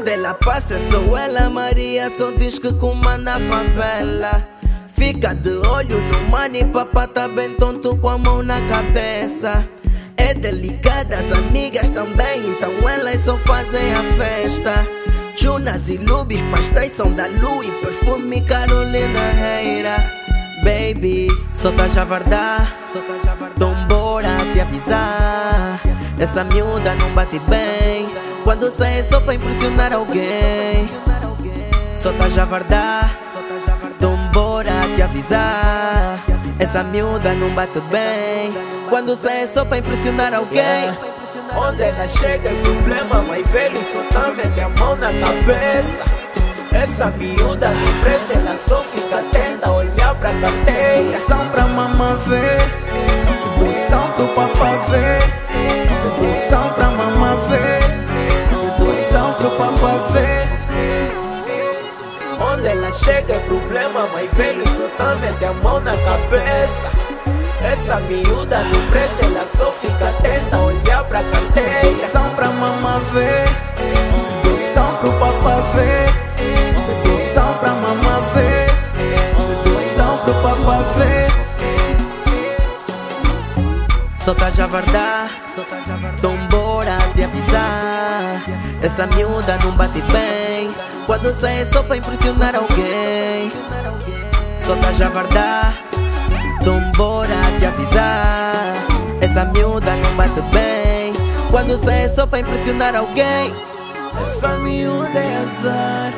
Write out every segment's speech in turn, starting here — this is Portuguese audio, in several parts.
Onde ela passa, sou ela, Maria, só diz que comanda a favela. Fica de olho no money, papá tá bem tonto com a mão na cabeça. É delicada, as amigas também, então elas só fazem a festa. Chunas e lubis, pastéis são da Lu e perfume Carolina Reira. Baby, só tá javardar, então bora te avisar. Essa miúda não bate bem, quando sai é só pra impressionar alguém. Só tá javardar, então bora te avisar. Essa miúda não bate bem, quando sai é só pra impressionar alguém. Onde ela chega é problema, mas velho só tá mete a mão na cabeça. Essa miúda presta, ela só fica atenta a olhar pra carteira. Sedução pra mamã ver, sedução pro papá ver, chega é problema, mas velho só tá mete a mão na cabeça. Essa miúda não presta, ela só fica atenta a olhar pra carteira. Sedução pra mamã ver, sedução pro papá ver, sedução pra mamã ver, sedução pro papá ver. Só tá javardar, então bora te avisar. Essa miúda não bate bem, quando sai é só pra impressionar alguém. Só tá javardar, então bora te avisar. Essa miúda não bate bem, quando sai é só pra impressionar alguém. Essa miúda é azar,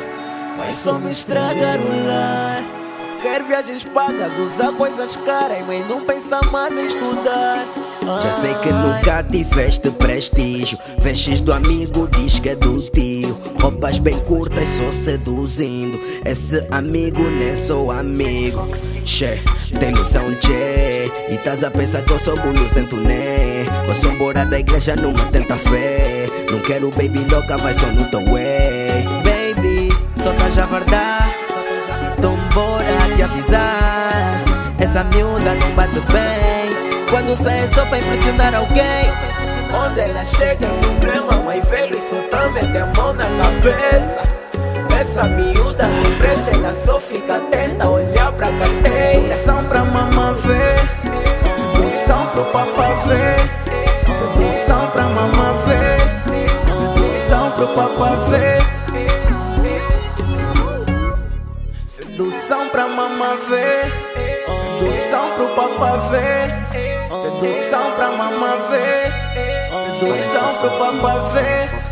vai só me estragar o lar. Quero viagens pagas, usar coisas caras, mas não pensa mais em estudar. Já sei que nunca tiveste prestígio. Vestes do amigo, diz que é do tio. Roupas bem curtas, só seduzindo. Esse amigo nem sou amigo. Che, tem noção, che. E tás a pensar que eu sou bolo sem né? Eu sou embora da igreja, não tenta fé. Não quero baby louca, vai só no teu way. Baby, só tá javardar, então bora te avisar. Essa miúda não bate bem, quando sai é só pra impressionar alguém. Onde ela chega é problema, mas velho a mão na cabeça. Essa miúda presta, ela só fica atenta olhar pra carteira. Sedução pra mamã ver, sedução pro papá ver, sedução pra mamã ver, sedução pro papá ver. Sedução pra mamã ver, sedução pro papá ver, sedução pra mamã ver, sedução pro papá ver.